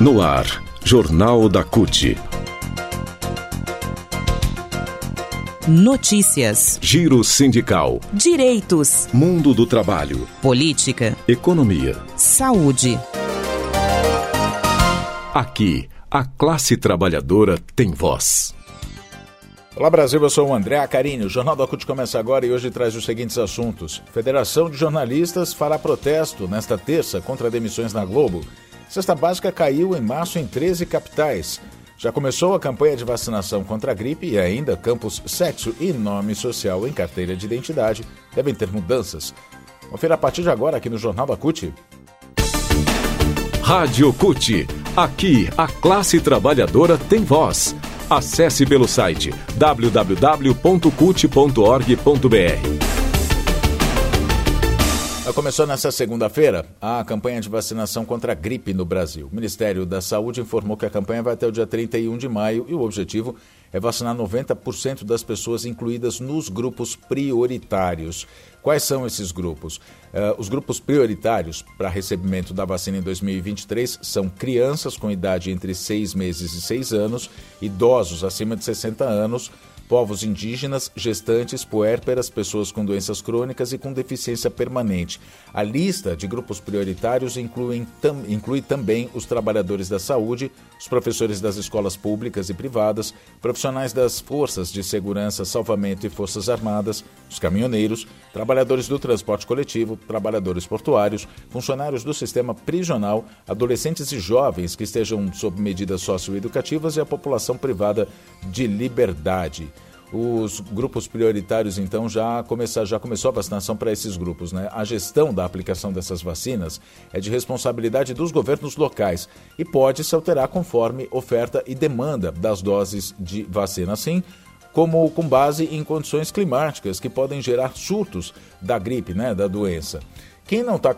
No ar, Jornal da CUT. Notícias. Giro sindical. Direitos. Mundo do trabalho. Política. Economia. Saúde. Aqui, a classe trabalhadora tem voz. Olá Brasil, eu sou o André Acarini. O Jornal da CUT começa agora e hoje traz os seguintes assuntos. Federação de Jornalistas fará protesto nesta terça contra demissões na Globo. Cesta básica caiu em março em 13 capitais. Já começou a campanha de vacinação contra a gripe e ainda campos sexo e nome social em carteira de identidade devem ter mudanças. Confira a partir de agora aqui no Jornal da CUT. Rádio CUT. Aqui, a classe trabalhadora tem voz. Acesse pelo site www.cut.org.br. Começou nesta segunda-feira a campanha de vacinação contra a gripe no Brasil. O Ministério da Saúde informou que a campanha vai até o dia 31 de maio e o objetivo é vacinar 90% das pessoas incluídas nos grupos prioritários. Quais são esses grupos? Uh, os grupos prioritários para recebimento da vacina em 2023 são crianças com idade entre 6 meses e 6 anos, idosos acima de 60 anos, povos indígenas, gestantes, puérperas, pessoas com doenças crônicas e com deficiência permanente. A lista de grupos prioritários inclui, tam, inclui também os trabalhadores da saúde, os professores das escolas públicas e privadas, profissionais das forças de segurança, salvamento e forças armadas, os caminhoneiros, trabalhadores do transporte coletivo, trabalhadores portuários, funcionários do sistema prisional, adolescentes e jovens que estejam sob medidas socioeducativas e a população privada de liberdade os grupos prioritários então já começar, já começou a vacinação para esses grupos, né? A gestão da aplicação dessas vacinas é de responsabilidade dos governos locais e pode se alterar conforme oferta e demanda das doses de vacina, assim como com base em condições climáticas que podem gerar surtos da gripe, né, da doença. Quem não está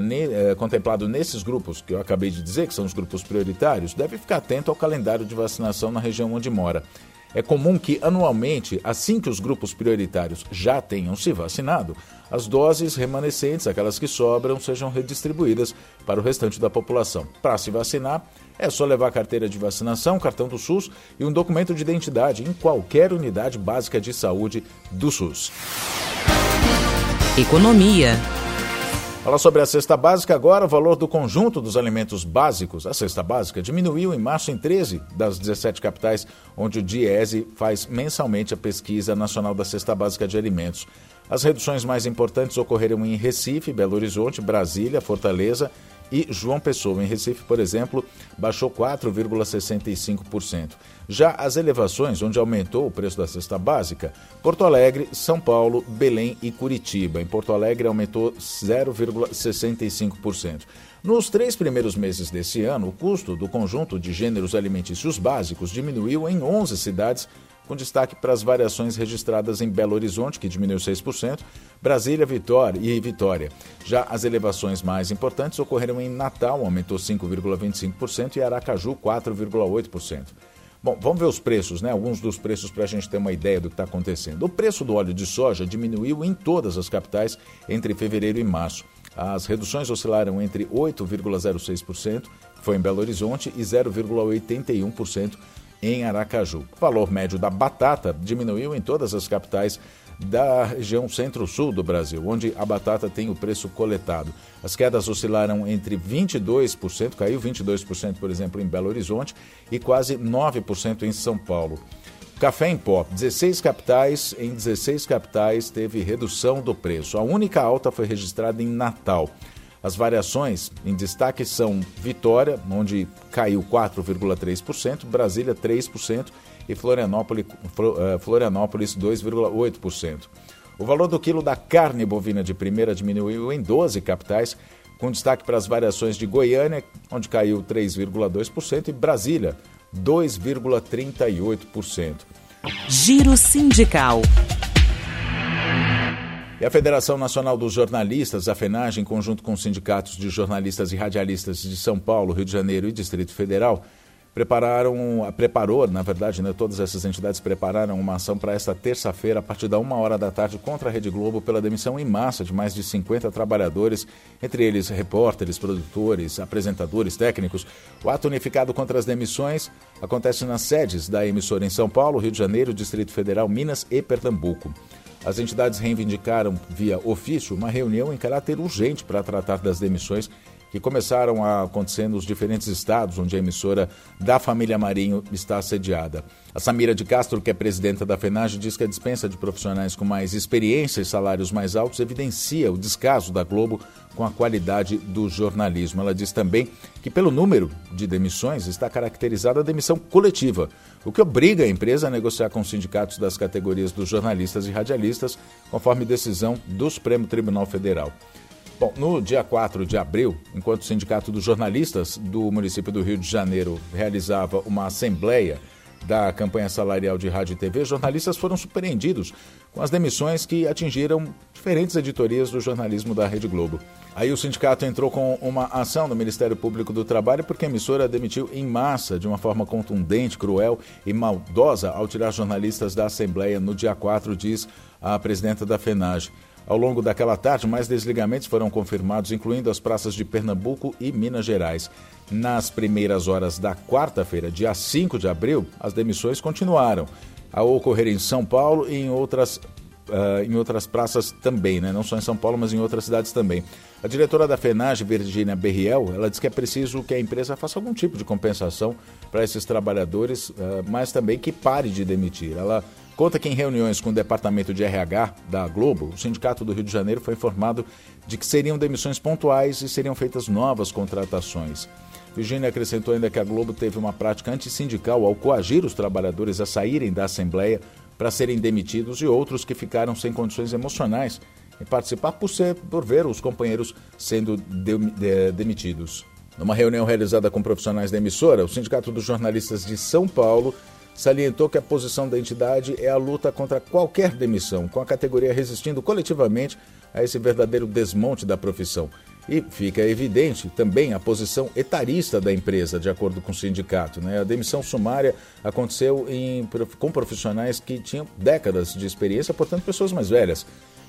ne, eh, contemplado nesses grupos que eu acabei de dizer, que são os grupos prioritários, deve ficar atento ao calendário de vacinação na região onde mora. É comum que, anualmente, assim que os grupos prioritários já tenham se vacinado, as doses remanescentes, aquelas que sobram, sejam redistribuídas para o restante da população. Para se vacinar, é só levar carteira de vacinação, cartão do SUS e um documento de identidade em qualquer unidade básica de saúde do SUS. Economia. Fala sobre a cesta básica agora. O valor do conjunto dos alimentos básicos, a cesta básica, diminuiu em março em 13 das 17 capitais, onde o DIESE faz mensalmente a pesquisa nacional da cesta básica de alimentos. As reduções mais importantes ocorreram em Recife, Belo Horizonte, Brasília, Fortaleza e João Pessoa. Em Recife, por exemplo, baixou 4,65%. Já as elevações, onde aumentou o preço da cesta básica, Porto Alegre, São Paulo, Belém e Curitiba. Em Porto Alegre aumentou 0,65%. Nos três primeiros meses desse ano, o custo do conjunto de gêneros alimentícios básicos diminuiu em 11 cidades com destaque para as variações registradas em Belo Horizonte, que diminuiu 6%, Brasília, Vitória e Vitória. Já as elevações mais importantes ocorreram em Natal, aumentou 5,25%, e Aracaju, 4,8%. Bom, vamos ver os preços, né? Alguns dos preços para a gente ter uma ideia do que está acontecendo. O preço do óleo de soja diminuiu em todas as capitais entre fevereiro e março. As reduções oscilaram entre 8,06%, que foi em Belo Horizonte, e 0,81% em Aracaju. O valor médio da batata diminuiu em todas as capitais da região centro-sul do Brasil, onde a batata tem o preço coletado. As quedas oscilaram entre 22%, caiu 22%, por exemplo, em Belo Horizonte e quase 9% em São Paulo. Café em pó, 16 capitais, em 16 capitais teve redução do preço. A única alta foi registrada em Natal. As variações em destaque são Vitória, onde caiu 4,3%, Brasília 3% e Florianópolis, eh, Florianópolis 2,8%. O valor do quilo da carne bovina de primeira diminuiu em 12 capitais, com destaque para as variações de Goiânia, onde caiu 3,2%, e Brasília, 2,38%. Giro Sindical. E a Federação Nacional dos Jornalistas, a FENAGE, em conjunto com os sindicatos de jornalistas e radialistas de São Paulo, Rio de Janeiro e Distrito Federal, prepararam, preparou, na verdade, né, todas essas entidades prepararam uma ação para esta terça-feira, a partir da uma hora da tarde, contra a Rede Globo pela demissão em massa de mais de 50 trabalhadores, entre eles repórteres, produtores, apresentadores, técnicos. O ato unificado contra as demissões acontece nas sedes da emissora em São Paulo, Rio de Janeiro, Distrito Federal, Minas e Pernambuco. As entidades reivindicaram, via ofício, uma reunião em caráter urgente para tratar das demissões que começaram a acontecer nos diferentes estados onde a emissora da família Marinho está sediada. A Samira de Castro, que é presidenta da FENAGE, diz que a dispensa de profissionais com mais experiência e salários mais altos evidencia o descaso da Globo com a qualidade do jornalismo. Ela diz também que, pelo número de demissões, está caracterizada a demissão coletiva, o que obriga a empresa a negociar com os sindicatos das categorias dos jornalistas e radialistas, conforme decisão do Supremo Tribunal Federal. Bom, no dia 4 de abril, enquanto o Sindicato dos Jornalistas do município do Rio de Janeiro realizava uma assembleia da campanha salarial de rádio e TV, jornalistas foram surpreendidos com as demissões que atingiram diferentes editorias do jornalismo da Rede Globo. Aí o sindicato entrou com uma ação no Ministério Público do Trabalho porque a emissora demitiu em massa, de uma forma contundente, cruel e maldosa, ao tirar jornalistas da Assembleia no dia 4, diz a presidenta da FENAGE. Ao longo daquela tarde, mais desligamentos foram confirmados, incluindo as praças de Pernambuco e Minas Gerais. Nas primeiras horas da quarta-feira, dia 5 de abril, as demissões continuaram a ocorrer em São Paulo e em outras, uh, em outras praças também, né? não só em São Paulo, mas em outras cidades também. A diretora da FENAGE, Virginia Berriel, ela diz que é preciso que a empresa faça algum tipo de compensação para esses trabalhadores, uh, mas também que pare de demitir. Ela Conta que em reuniões com o departamento de RH da Globo, o Sindicato do Rio de Janeiro foi informado de que seriam demissões pontuais e seriam feitas novas contratações. Virginia acrescentou ainda que a Globo teve uma prática antissindical ao coagir os trabalhadores a saírem da Assembleia para serem demitidos e outros que ficaram sem condições emocionais em participar por, ser, por ver os companheiros sendo de, de, demitidos. Numa reunião realizada com profissionais da emissora, o Sindicato dos Jornalistas de São Paulo salientou que a posição da entidade é a luta contra qualquer demissão, com a categoria resistindo coletivamente a esse verdadeiro desmonte da profissão. E fica evidente também a posição etarista da empresa, de acordo com o sindicato. Né? A demissão sumária aconteceu em, com profissionais que tinham décadas de experiência, portanto, pessoas mais velhas.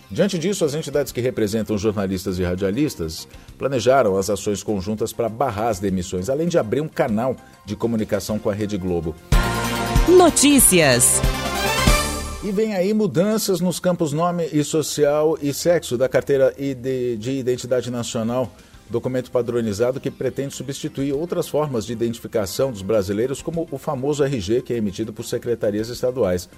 Diante disso, as entidades que representam jornalistas e radialistas planejaram as ações conjuntas para barrar as demissões, além de abrir um canal de comunicação com a Rede Globo. Notícias. E vem aí mudanças nos campos nome e social e sexo da carteira de identidade nacional, documento padronizado que pretende substituir outras formas de identificação dos brasileiros, como o famoso RG, que é emitido por secretarias estaduais.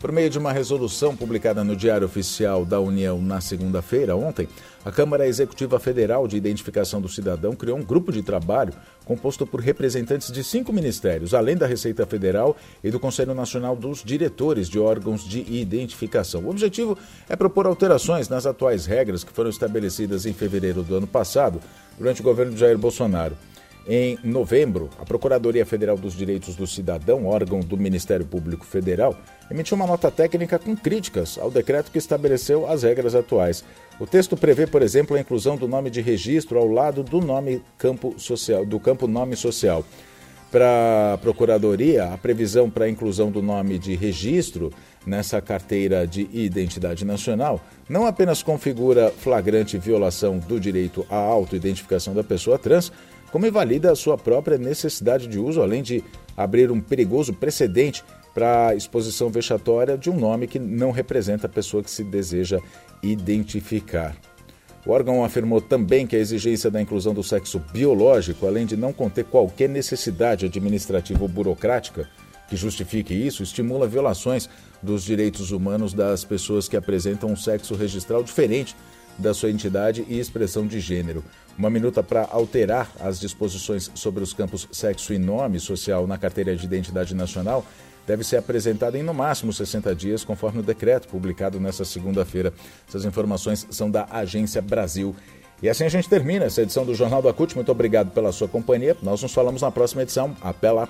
Por meio de uma resolução publicada no Diário Oficial da União na segunda-feira, ontem, a Câmara Executiva Federal de Identificação do Cidadão criou um grupo de trabalho composto por representantes de cinco ministérios, além da Receita Federal e do Conselho Nacional dos Diretores de Órgãos de Identificação. O objetivo é propor alterações nas atuais regras que foram estabelecidas em fevereiro do ano passado, durante o governo de Jair Bolsonaro. Em novembro, a Procuradoria Federal dos Direitos do Cidadão, órgão do Ministério Público Federal, emitiu uma nota técnica com críticas ao decreto que estabeleceu as regras atuais. O texto prevê, por exemplo, a inclusão do nome de registro ao lado do nome campo social, do campo nome social. Para a Procuradoria, a previsão para a inclusão do nome de registro nessa carteira de identidade nacional não apenas configura flagrante violação do direito à autoidentificação da pessoa trans, como invalida a sua própria necessidade de uso, além de abrir um perigoso precedente para a exposição vexatória de um nome que não representa a pessoa que se deseja identificar. O órgão afirmou também que a exigência da inclusão do sexo biológico, além de não conter qualquer necessidade administrativa ou burocrática que justifique isso, estimula violações dos direitos humanos das pessoas que apresentam um sexo registral diferente da sua entidade e expressão de gênero. Uma minuta para alterar as disposições sobre os campos sexo e nome social na carteira de identidade nacional deve ser apresentada em no máximo 60 dias, conforme o decreto publicado nesta segunda-feira. Essas informações são da Agência Brasil. E assim a gente termina essa edição do Jornal da CUT. Muito obrigado pela sua companhia. Nós nos falamos na próxima edição. Até lá.